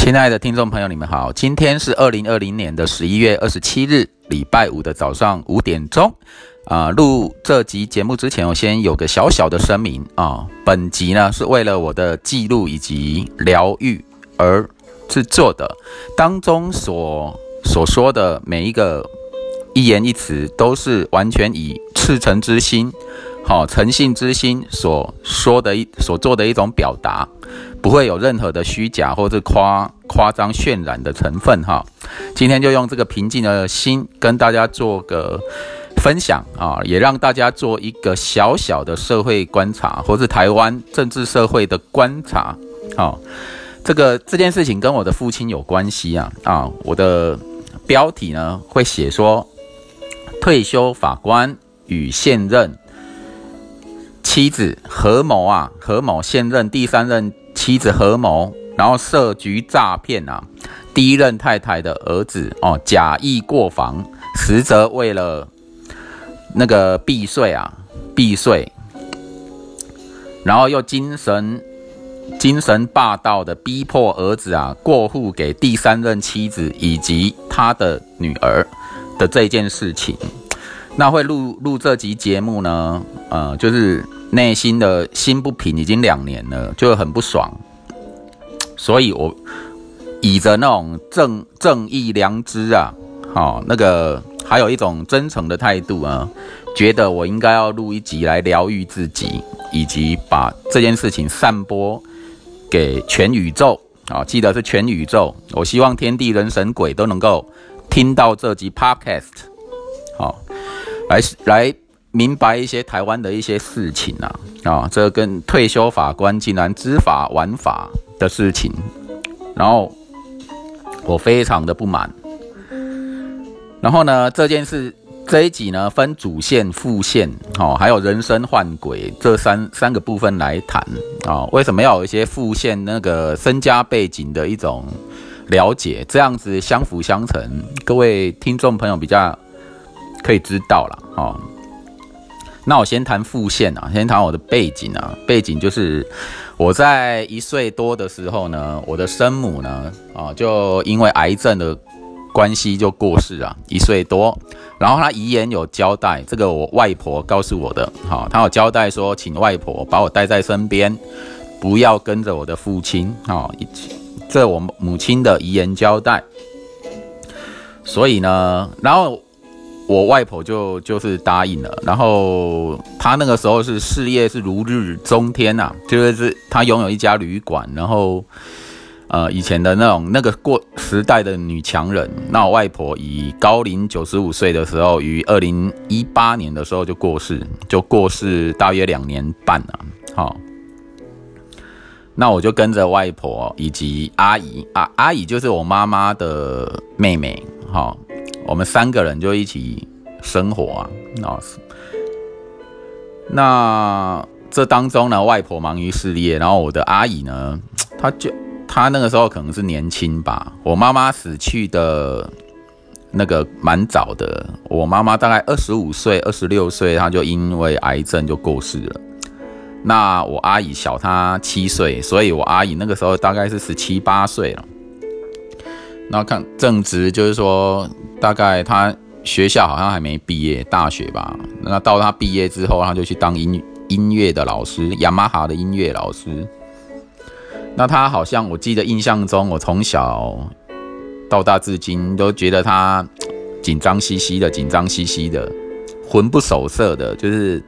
亲爱的听众朋友，你们好，今天是二零二零年的十一月二十七日，礼拜五的早上五点钟。啊，录这集节目之前，我先有个小小的声明啊，本集呢是为了我的记录以及疗愈而制作的，当中所所说的每一个一言一词，都是完全以赤诚之心。好，诚信之心所说的一所做的一种表达，不会有任何的虚假或者夸夸张渲染的成分哈。今天就用这个平静的心跟大家做个分享啊，也让大家做一个小小的社会观察，或是台湾政治社会的观察。好，这个这件事情跟我的父亲有关系啊啊，我的标题呢会写说，退休法官与现任。妻子何某啊，何某现任第三任妻子合谋，然后设局诈骗啊，第一任太太的儿子哦，假意过房，实则为了那个避税啊，避税，然后又精神精神霸道的逼迫儿子啊过户给第三任妻子以及他的女儿的这件事情，那会录录这集节目呢？呃，就是。内心的心不平，已经两年了，就很不爽，所以我以着那种正正义良知啊，好那个还有一种真诚的态度啊，觉得我应该要录一集来疗愈自己，以及把这件事情散播给全宇宙啊，记得是全宇宙，我希望天地人神鬼都能够听到这集 podcast，好，来来。明白一些台湾的一些事情啊，啊，这跟退休法官竟然知法玩法的事情，然后我非常的不满。然后呢，这件事这一集呢分主线、副线，哦，还有人生换轨这三三个部分来谈啊。为什么要有一些副线那个身家背景的一种了解，这样子相辅相成，各位听众朋友比较可以知道了，哦。那我先谈副线啊，先谈我的背景啊。背景就是我在一岁多的时候呢，我的生母呢，啊，就因为癌症的关系就过世啊，一岁多。然后她遗言有交代，这个我外婆告诉我的，好，她有交代说，请外婆把我带在身边，不要跟着我的父亲，好，这我母亲的遗言交代。所以呢，然后。我外婆就就是答应了，然后她那个时候是事业是如日中天呐，就是她拥有一家旅馆，然后呃以前的那种那个过时代的女强人。那我外婆以高龄九十五岁的时候，于二零一八年的时候就过世，就过世大约两年半了。好，那我就跟着外婆以及阿姨啊，阿姨就是我妈妈的妹妹，好。我们三个人就一起生活啊，那是那这当中呢，外婆忙于事业，然后我的阿姨呢，她就她那个时候可能是年轻吧。我妈妈死去的那个蛮早的，我妈妈大概二十五岁、二十六岁，她就因为癌症就过世了。那我阿姨小她七岁，所以我阿姨那个时候大概是十七八岁了。那看正值就是说。大概他学校好像还没毕业，大学吧。那到他毕业之后，他就去当音音乐的老师，雅马哈的音乐老师。那他好像我记得印象中，我从小到大至今都觉得他紧张兮兮的，紧张兮兮的，魂不守舍的，就是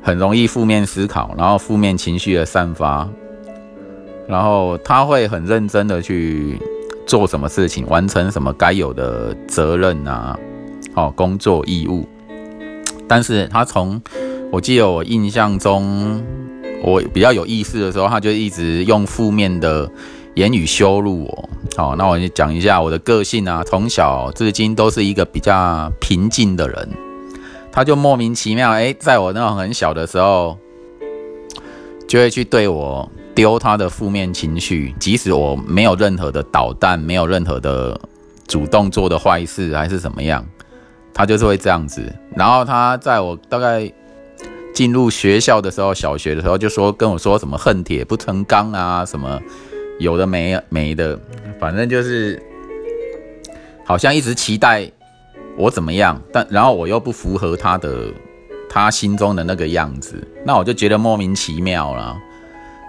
很容易负面思考，然后负面情绪的散发，然后他会很认真的去。做什么事情，完成什么该有的责任啊，哦，工作义务。但是他从我记得我印象中，我比较有意识的时候，他就一直用负面的言语羞辱我。好，那我就讲一下我的个性啊，从小至今都是一个比较平静的人。他就莫名其妙，哎，在我那种很小的时候，就会去对我。丢他的负面情绪，即使我没有任何的捣蛋，没有任何的主动做的坏事，还是怎么样，他就是会这样子。然后他在我大概进入学校的时候，小学的时候就说跟我说什么恨铁不成钢啊，什么有的没没的，反正就是好像一直期待我怎么样，但然后我又不符合他的他心中的那个样子，那我就觉得莫名其妙了。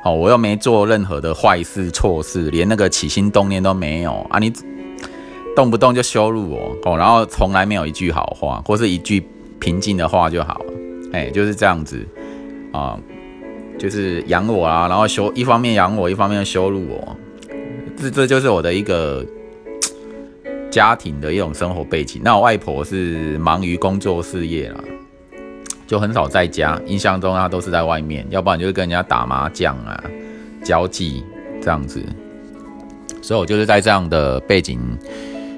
哦，我又没做任何的坏事错事，连那个起心动念都没有啊！你动不动就羞辱我哦，然后从来没有一句好话，或是一句平静的话就好了，哎，就是这样子啊，就是养我啊，然后羞一方面养我，一方面羞辱我，这这就是我的一个家庭的一种生活背景。那我外婆是忙于工作事业啦。就很少在家，印象中他都是在外面，要不然就是跟人家打麻将啊、交际这样子。所以我就是在这样的背景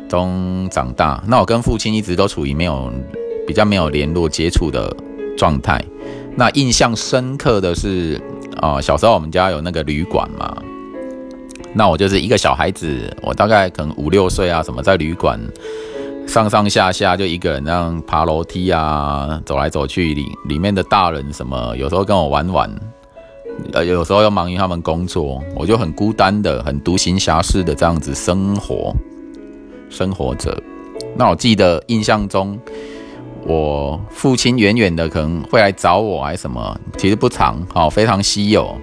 中长大。那我跟父亲一直都处于没有比较没有联络接触的状态。那印象深刻的是啊，小时候我们家有那个旅馆嘛，那我就是一个小孩子，我大概可能五六岁啊，什么在旅馆。上上下下就一个人那样爬楼梯啊，走来走去里里面的大人什么，有时候跟我玩玩，呃，有时候又忙于他们工作，我就很孤单的、很独行侠式的这样子生活，生活着。那我记得印象中，我父亲远远的可能会来找我，还什么，其实不长，好，非常稀有，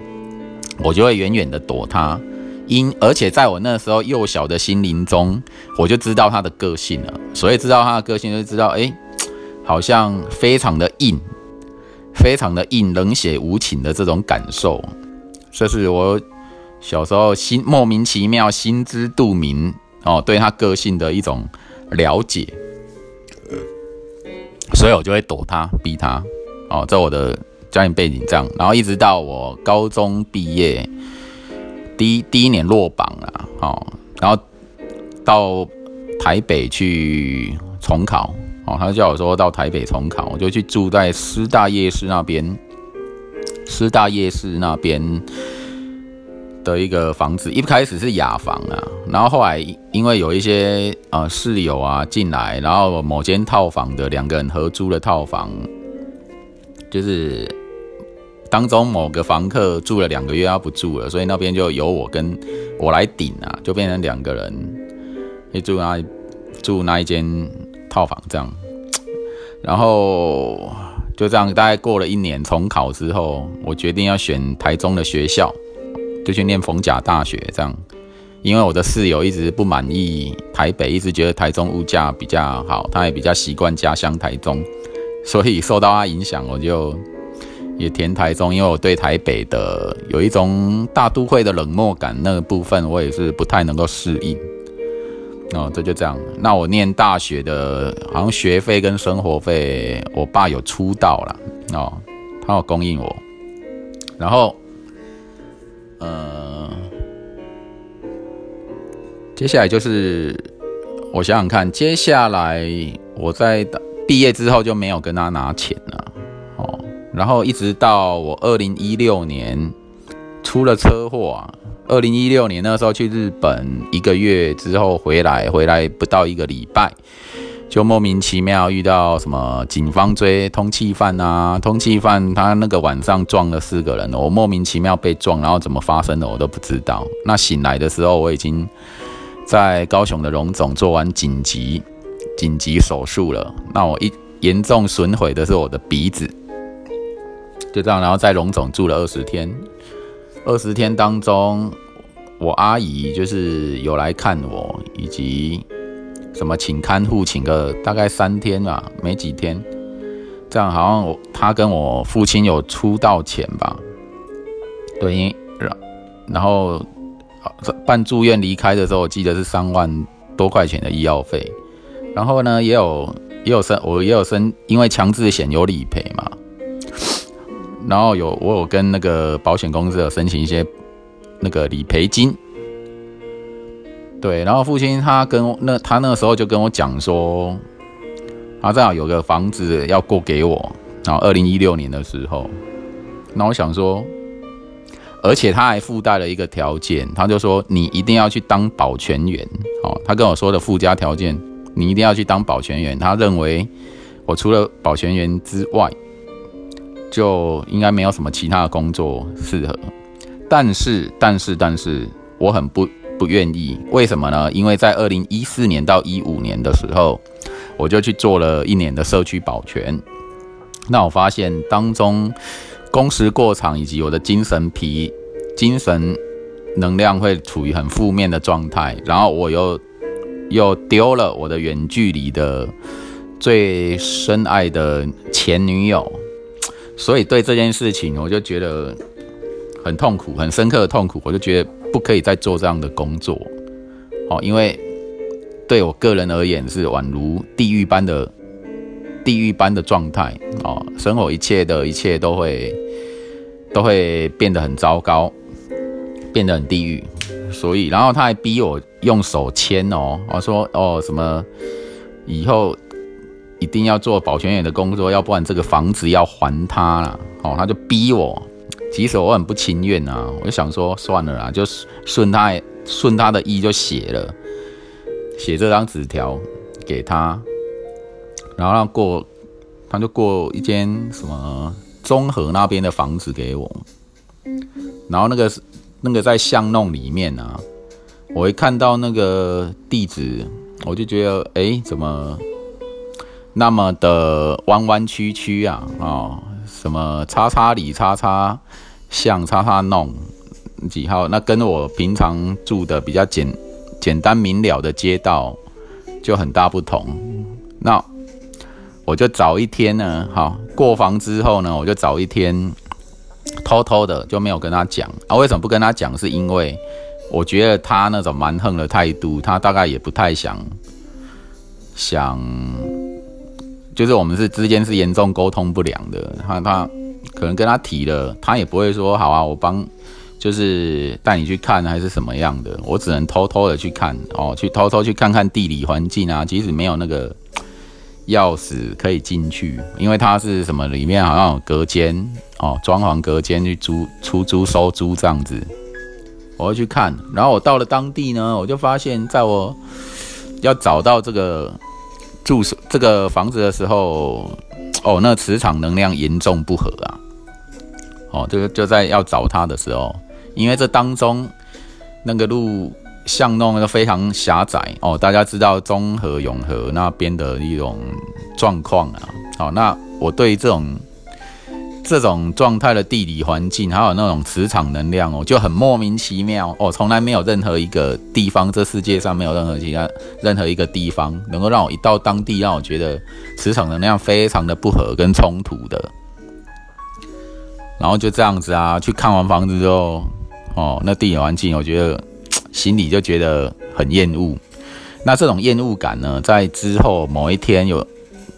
我就会远远的躲他。因而且在我那时候幼小的心灵中，我就知道他的个性了。所以知道他的个性，就知道哎，好像非常的硬，非常的硬，冷血无情的这种感受。这是我小时候心莫名其妙、心知肚明哦，对他个性的一种了解。所以我就会躲他、逼他哦，在我的家庭背景这样，然后一直到我高中毕业。第一第一年落榜了，哦，然后到台北去重考，哦，他叫我说到台北重考，我就去住在师大夜市那边，师大夜市那边的一个房子，一开始是雅房啊，然后后来因为有一些呃室友啊进来，然后某间套房的两个人合租的套房，就是。当中某个房客住了两个月，他不住了，所以那边就由我跟我来顶啊，就变成两个人，去住那住那一间套房这样，然后就这样，大概过了一年重考之后，我决定要选台中的学校，就去念逢甲大学这样，因为我的室友一直不满意台北，一直觉得台中物价比较好，他也比较习惯家乡台中，所以受到他影响，我就。也填台中，因为我对台北的有一种大都会的冷漠感，那个部分我也是不太能够适应。哦，这就这样。那我念大学的，好像学费跟生活费，我爸有出道了哦，他有供应我。然后，呃，接下来就是我想想看，接下来我在毕业之后就没有跟他拿钱了。然后一直到我二零一六年出了车祸啊，二零一六年那时候去日本一个月之后回来，回来不到一个礼拜，就莫名其妙遇到什么警方追通缉犯啊，通缉犯他那个晚上撞了四个人，我莫名其妙被撞，然后怎么发生的我都不知道。那醒来的时候我已经在高雄的荣总做完紧急紧急手术了，那我一严重损毁的是我的鼻子。就这样，然后在龙总住了二十天。二十天当中，我阿姨就是有来看我，以及什么请看护，请个大概三天吧，没几天。这样好像我他跟我父亲有出道钱吧？对，然然后办住院离开的时候，我记得是三万多块钱的医药费。然后呢，也有也有申，我也有申，因为强制险有理赔嘛。然后有我有跟那个保险公司有申请一些那个理赔金，对，然后父亲他跟那他那时候就跟我讲说，他正好有个房子要过给我，然后二零一六年的时候，那我想说，而且他还附带了一个条件，他就说你一定要去当保全员，哦，他跟我说的附加条件，你一定要去当保全员，他认为我除了保全员之外。就应该没有什么其他的工作适合，但是但是但是我很不不愿意。为什么呢？因为在二零一四年到一五年的时候，我就去做了一年的社区保全。那我发现当中工时过长，以及我的精神疲、精神能量会处于很负面的状态。然后我又又丢了我的远距离的最深爱的前女友，所以对这件事情我就觉得很痛苦，很深刻的痛苦。我就觉得不可以再做这样的工作，哦，因为对我个人而言是宛如地狱般的。地狱般的状态哦，生活一切的一切都会都会变得很糟糕，变得很地狱。所以，然后他还逼我用手签哦，我说哦什么以后一定要做保全员的工作，要不然这个房子要还他了哦，他就逼我。其实我很不情愿啊，我就想说算了啦，就顺他顺他的意就写了，写这张纸条给他。然后让过，他就过一间什么中和那边的房子给我，然后那个那个在巷弄里面啊，我一看到那个地址，我就觉得哎，怎么那么的弯弯曲曲啊？哦，什么叉叉里叉叉巷叉叉弄几号？那跟我平常住的比较简简单明了的街道就很大不同。那我就早一天呢，好过房之后呢，我就早一天偷偷的就没有跟他讲啊。为什么不跟他讲？是因为我觉得他那种蛮横的态度，他大概也不太想想，就是我们是之间是严重沟通不良的。他他可能跟他提了，他也不会说好啊，我帮就是带你去看还是什么样的。我只能偷偷的去看哦，去偷偷去看看地理环境啊，即使没有那个。钥匙可以进去，因为它是什么？里面好像有隔间哦，装潢隔间去租、出租、收租这样子。我会去看，然后我到了当地呢，我就发现，在我要找到这个住、这个房子的时候，哦，那磁场能量严重不合啊！哦，就就在要找他的时候，因为这当中那个路。巷弄都非常狭窄哦，大家知道中和永和那边的一种状况啊。好，那我对这种这种状态的地理环境，还有那种磁场能量哦，就很莫名其妙哦。从来没有任何一个地方，这世界上没有任何其他任何一个地方能够让我一到当地，让我觉得磁场能量非常的不合跟冲突的。然后就这样子啊，去看完房子之后，哦，那地理环境，我觉得。心里就觉得很厌恶，那这种厌恶感呢，在之后某一天有，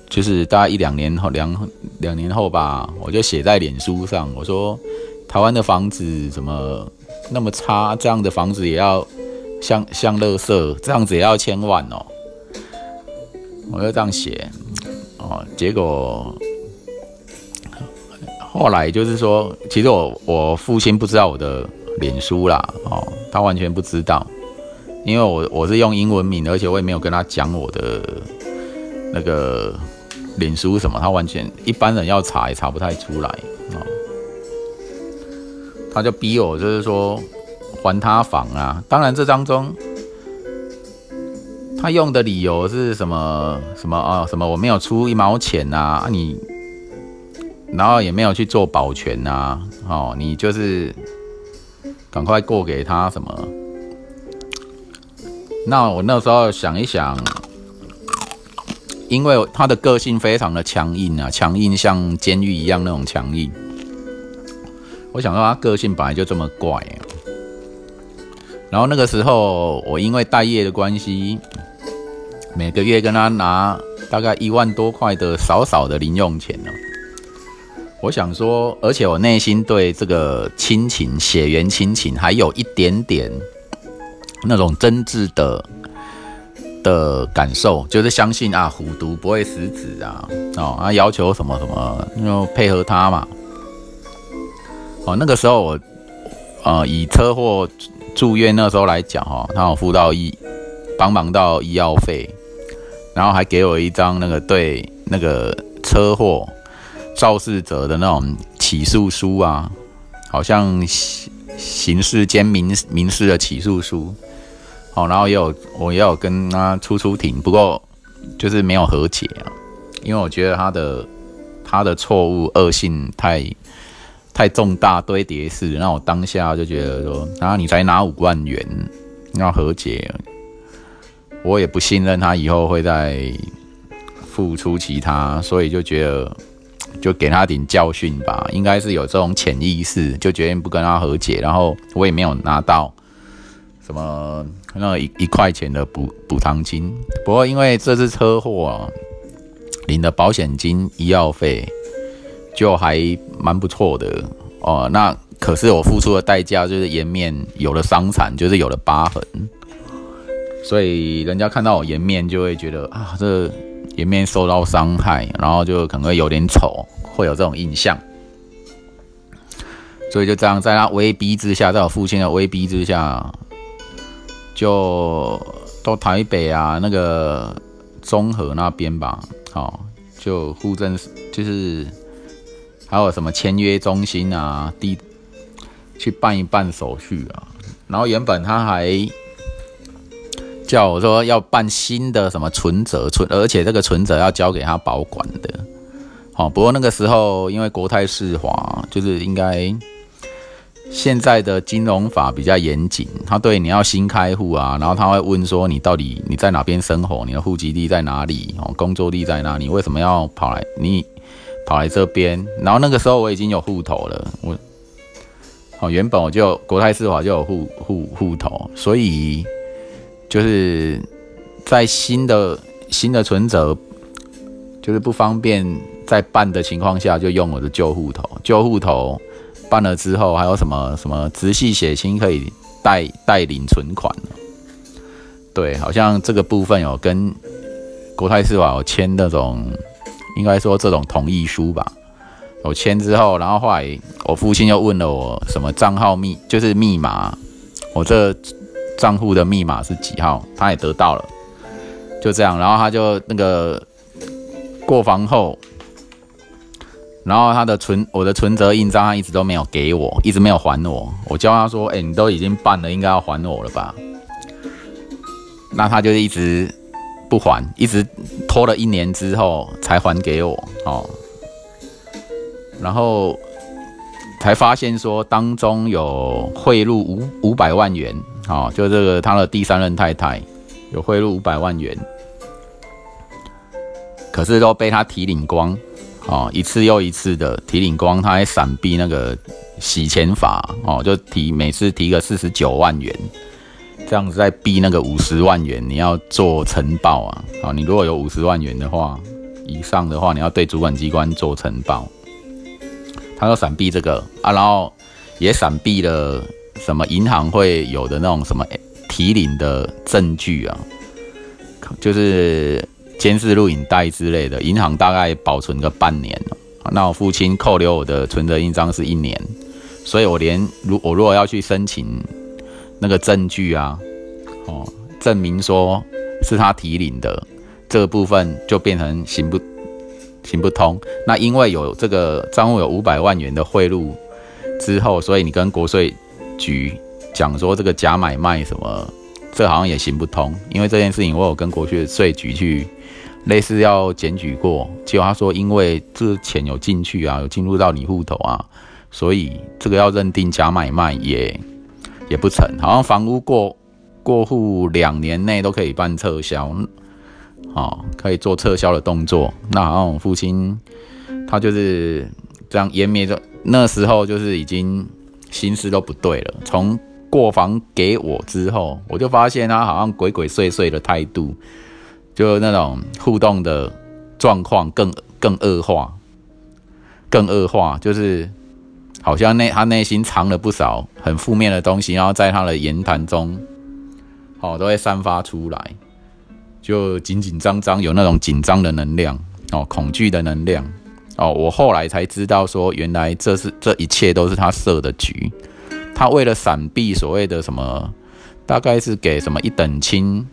就是大概一两年后两两年后吧，我就写在脸书上，我说台湾的房子怎么那么差？这样的房子也要像像乐色，这样子也要千万哦，我就这样写哦，结果后来就是说，其实我我父亲不知道我的。脸书啦，哦，他完全不知道，因为我我是用英文名，而且我也没有跟他讲我的那个脸书什么，他完全一般人要查也查不太出来哦。他就逼我，就是说还他房啊。当然这当中他用的理由是什么什么啊？什么我没有出一毛钱啊？你然后也没有去做保全啊？哦，你就是。赶快过给他什么？那我那时候想一想，因为他的个性非常的强硬啊，强硬像监狱一样那种强硬。我想说他个性本来就这么怪。然后那个时候我因为待业的关系，每个月跟他拿大概一万多块的少少的零用钱呢。我想说，而且我内心对这个亲情、血缘亲情还有一点点那种真挚的的感受，就是相信啊，虎毒不会食子啊，哦，啊，要求什么什么，就配合他嘛。哦，那个时候我，呃，以车祸住院那时候来讲，哈，他有付到医帮忙到医药费，然后还给我一张那个对那个车祸。肇事者的那种起诉书啊，好像刑刑事兼民民事的起诉书，好，然后也有我也有跟他出出庭，不过就是没有和解啊，因为我觉得他的他的错误恶性太太重大堆叠式，那我当下就觉得说，啊，你才拿五万元要和解，我也不信任他以后会再付出其他，所以就觉得。就给他点教训吧，应该是有这种潜意识，就决定不跟他和解。然后我也没有拿到什么那一一块钱的补补偿金。不过因为这次车祸领的保险金、医药费就还蛮不错的哦。那可是我付出的代价就是颜面有了伤残，就是有了疤痕，所以人家看到我颜面就会觉得啊这。颜面受到伤害，然后就可能会有点丑，会有这种印象。所以就这样，在他威逼之下，在我父亲的威逼之下，就到台北啊，那个中和那边吧，好，就户政就是还有什么签约中心啊，地去办一办手续啊。然后原本他还。叫我说要办新的什么存折存，而且这个存折要交给他保管的。好，不过那个时候因为国泰世华就是应该现在的金融法比较严谨，他对你要新开户啊，然后他会问说你到底你在哪边生活，你的户籍地在哪里，哦，工作地在哪里，为什么要跑来你跑来这边？然后那个时候我已经有户头了，我哦原本我就国泰世华就有户户户头，所以。就是在新的新的存折就是不方便再办的情况下，就用我的旧户头。旧户头办了之后，还有什么什么直系血亲可以代代领存款对，好像这个部分有跟国泰世华有签那种，应该说这种同意书吧。我签之后，然后后来我父亲又问了我什么账号密，就是密码，我这。账户的密码是几号？他也得到了，就这样。然后他就那个过房后，然后他的存我的存折印章他一直都没有给我，一直没有还我。我叫他说：“哎，你都已经办了，应该要还我了吧？”那他就一直不还，一直拖了一年之后才还给我。哦，然后才发现说当中有汇入五五百万元。哦，就这个他的第三任太太有贿赂五百万元，可是都被他提领光，哦，一次又一次的提领光，他还闪避那个洗钱法，哦，就提每次提个四十九万元，这样子在避那个五十万元，你要做呈报啊，哦，你如果有五十万元的话以上的话，你要对主管机关做呈报，他要闪避这个啊，然后也闪避了。什么银行会有的那种什么提领的证据啊？就是监视录影带之类的，银行大概保存个半年。那我父亲扣留我的存折印章是一年，所以我连如我如果要去申请那个证据啊，哦，证明说是他提领的这个部分就变成行不行不通。那因为有这个账户有五百万元的贿赂之后，所以你跟国税。局讲说这个假买卖什么，这好像也行不通，因为这件事情我有跟国税税局去类似要检举过，结果他说因为这钱有进去啊，有进入到你户头啊，所以这个要认定假买卖也也不成，好像房屋过过户两年内都可以办撤销，哦，可以做撤销的动作。那好像我父亲他就是这样湮灭着，那时候就是已经。心思都不对了。从过房给我之后，我就发现他好像鬼鬼祟祟的态度，就那种互动的状况更更恶化，更恶化，就是好像内他内心藏了不少很负面的东西，然后在他的言谈中，哦，都会散发出来，就紧紧张张，有那种紧张的能量，哦，恐惧的能量。哦，我后来才知道，说原来这是这一切都是他设的局。他为了闪避所谓的什么，大概是给什么一等亲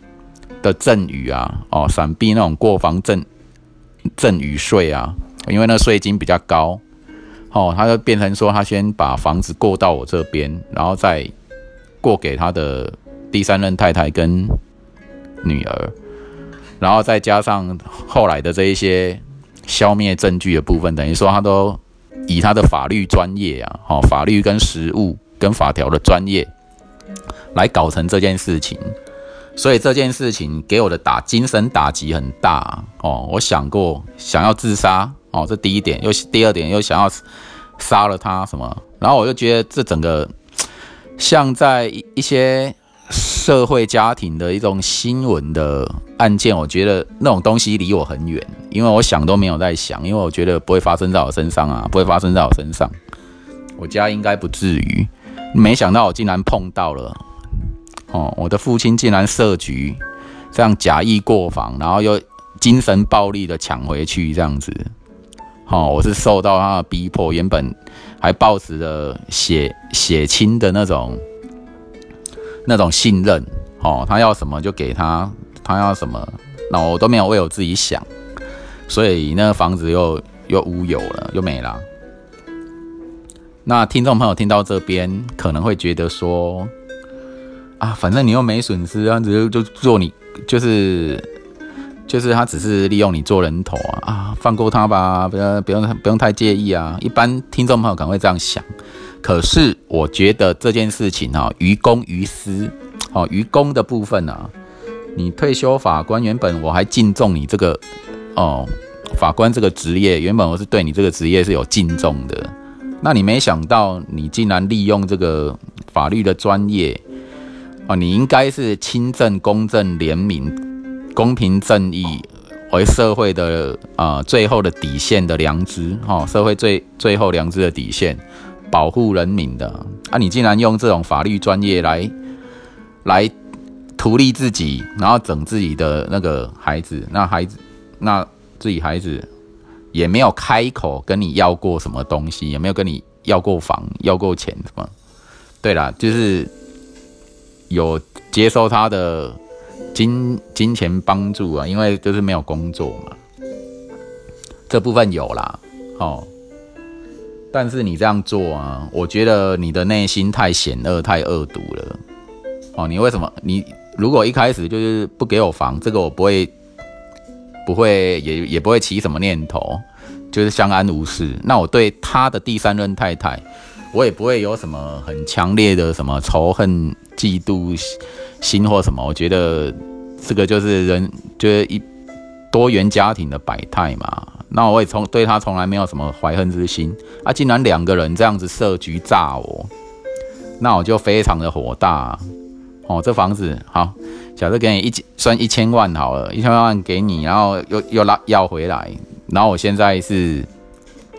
的赠与啊，哦，闪避那种过房赠赠与税啊，因为那税金比较高。哦，他就变成说，他先把房子过到我这边，然后再过给他的第三任太太跟女儿，然后再加上后来的这一些消灭证据的部分，等于说他都以他的法律专业啊，哦，法律跟实务跟法条的专业来搞成这件事情，所以这件事情给我的打精神打击很大哦。我想过想要自杀。哦，这第一点，又第二点又想要杀了他什么？然后我就觉得这整个像在一些社会家庭的一种新闻的案件，我觉得那种东西离我很远，因为我想都没有在想，因为我觉得不会发生在我身上啊，不会发生在我身上，我家应该不至于。没想到我竟然碰到了，哦，我的父亲竟然设局，这样假意过房，然后又精神暴力的抢回去，这样子。哦，我是受到他的逼迫，原本还抱持着血血亲的那种那种信任，哦，他要什么就给他，他要什么，那我都没有为我自己想，所以那个房子又又乌有了，又没了。那听众朋友听到这边，可能会觉得说，啊，反正你又没损失，这样子就做你就是。就是他只是利用你做人头啊啊，放过他吧，不要不用不用太介意啊。一般听众朋友可能会这样想，可是我觉得这件事情啊，于公于私，哦，于公的部分啊，你退休法官原本我还敬重你这个哦，法官这个职业，原本我是对你这个职业是有敬重的，那你没想到你竟然利用这个法律的专业啊，你应该是清正公正廉明。公平正义为社会的啊最后的底线的良知哈，社会最最后良知的底线，保护人民的啊，你竟然用这种法律专业来来图利自己，然后整自己的那个孩子，那孩子那自己孩子也没有开口跟你要过什么东西，也没有跟你要过房要过钱什么，对啦，就是有接收他的。金金钱帮助啊，因为就是没有工作嘛，这部分有啦，哦，但是你这样做啊，我觉得你的内心太险恶、太恶毒了，哦，你为什么？你如果一开始就是不给我房，这个我不会，不会也也不会起什么念头，就是相安无事。那我对他的第三任太太，我也不会有什么很强烈的什么仇恨、嫉妒。心或什么？我觉得这个就是人，就是一多元家庭的百态嘛。那我也从对他从来没有什么怀恨之心啊。竟然两个人这样子设局炸我，那我就非常的火大哦。这房子好，假设给你一算一千万好了，一千万给你，然后又又拉要回来，然后我现在是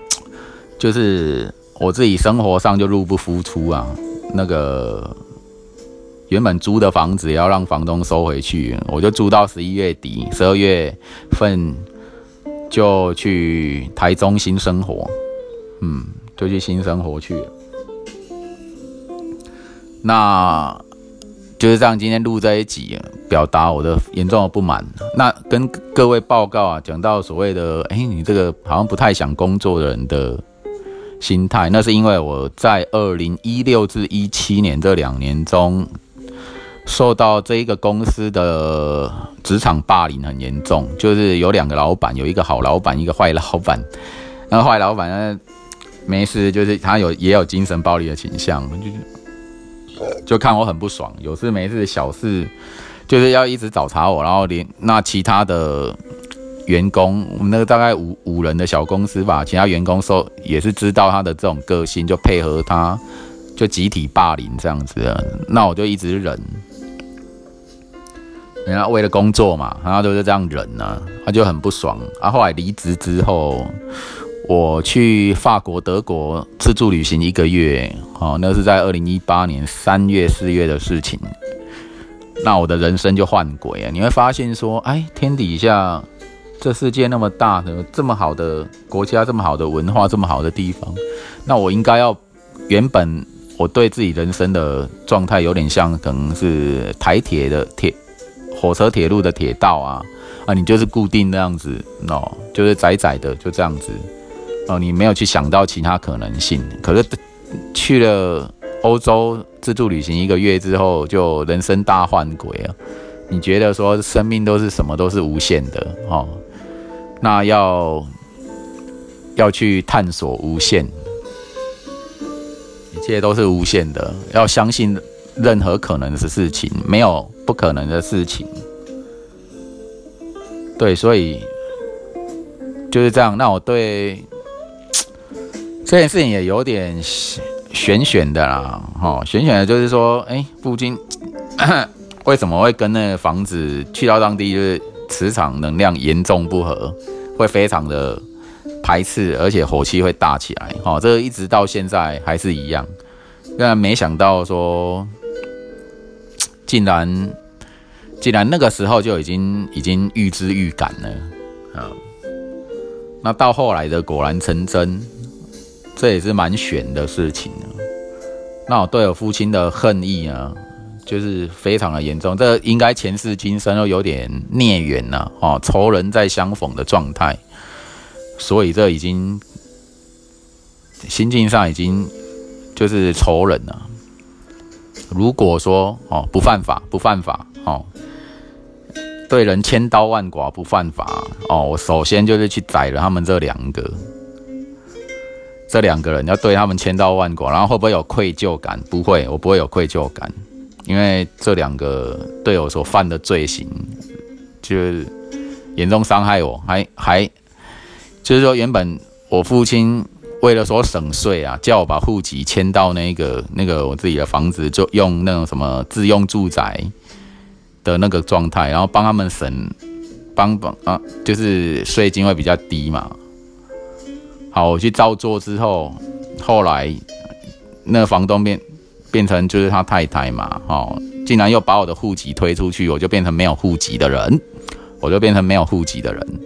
就是我自己生活上就入不敷出啊，那个。原本租的房子要让房东收回去，我就租到十一月底，十二月份就去台中新生活，嗯，就去新生活去了。那就是这样，今天录这一集，表达我的严重的不满。那跟各位报告啊，讲到所谓的，哎，你这个好像不太想工作的人的心态，那是因为我在二零一六至一七年这两年中。受到这一个公司的职场霸凌很严重，就是有两个老板，有一个好老板，一个坏老板。那坏老板呢，没事，就是他有也有精神暴力的倾向，就就看我很不爽，有事没事小事就是要一直找茬我，然后连那其他的员工，我们那个大概五五人的小公司吧，其他员工说也是知道他的这种个性，就配合他，就集体霸凌这样子的，那我就一直忍。人家为了工作嘛，然后都是这样忍呢，他就很不爽。啊，后来离职之后，我去法国、德国自助旅行一个月，哦，那是在二零一八年三月、四月的事情。那我的人生就换轨啊！你会发现说，哎，天底下这世界那么大，的这么好的国家，这么好的文化，这么好的地方，那我应该要原本我对自己人生的状态有点像，可能是台铁的铁。火车、铁路的铁道啊，啊，你就是固定那样子，喏，就是窄窄的，就这样子，哦，你没有去想到其他可能性。可是去了欧洲自助旅行一个月之后，就人生大换轨啊！你觉得说生命都是什么都是无限的哦？那要要去探索无限，一切都是无限的。要相信任何可能的事情，没有不可能的事情。对，所以就是这样。那我对。这件事情也有点玄玄的啦，哈，玄玄的就是说，哎，父亲 为什么会跟那个房子去到当地，就是磁场能量严重不合，会非常的排斥，而且火气会大起来，哈，这一直到现在还是一样。那没想到说，竟然竟然那个时候就已经已经预知预感了，啊，那到后来的果然成真。这也是蛮悬的事情。那我对我父亲的恨意啊，就是非常的严重。这应该前世今生都有点孽缘了哦，仇人再相逢的状态。所以这已经心境上已经就是仇人了。如果说哦不犯法不犯法哦，对人千刀万剐不犯法哦，我首先就是去宰了他们这两个。这两个人要对他们千刀万剐，然后会不会有愧疚感？不会，我不会有愧疚感，因为这两个对我所犯的罪行，就是严重伤害我，还还就是说，原本我父亲为了说省税啊，叫我把户籍迁到那个那个我自己的房子，就用那种什么自用住宅的那个状态，然后帮他们省，帮帮啊，就是税金会比较低嘛。好，我去照做之后，后来那房东变变成就是他太太嘛，哦，竟然又把我的户籍推出去，我就变成没有户籍的人，我就变成没有户籍的人。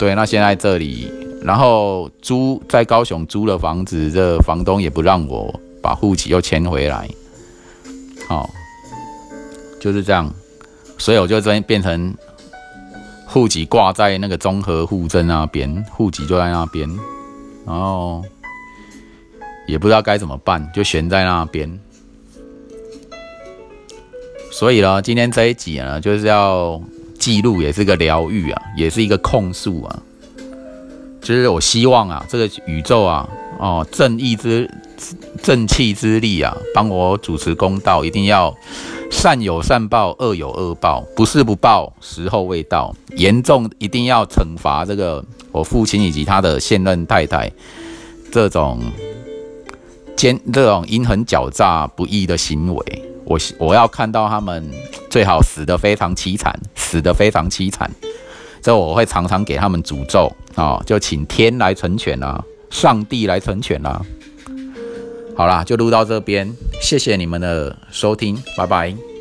对，那现在这里，然后租在高雄租了房子，这房东也不让我把户籍又迁回来，好，就是这样，所以我就真变成户籍挂在那个综合户政那边，户籍就在那边。然后也不知道该怎么办，就悬在那边。所以呢，今天这一集呢，就是要记录，也是个疗愈啊，也是一个控诉啊。就是我希望啊，这个宇宙啊，哦，正义之正气之力啊，帮我主持公道，一定要善有善报，恶有恶报，不是不报，时候未到，严重一定要惩罚这个。我父亲以及他的现任太太，这种奸、这种阴狠狡诈、不义的行为，我我要看到他们最好死得非常凄惨，死得非常凄惨。这我会常常给他们诅咒啊，就请天来成全啦，上帝来成全啦。好啦，就录到这边，谢谢你们的收听，拜拜。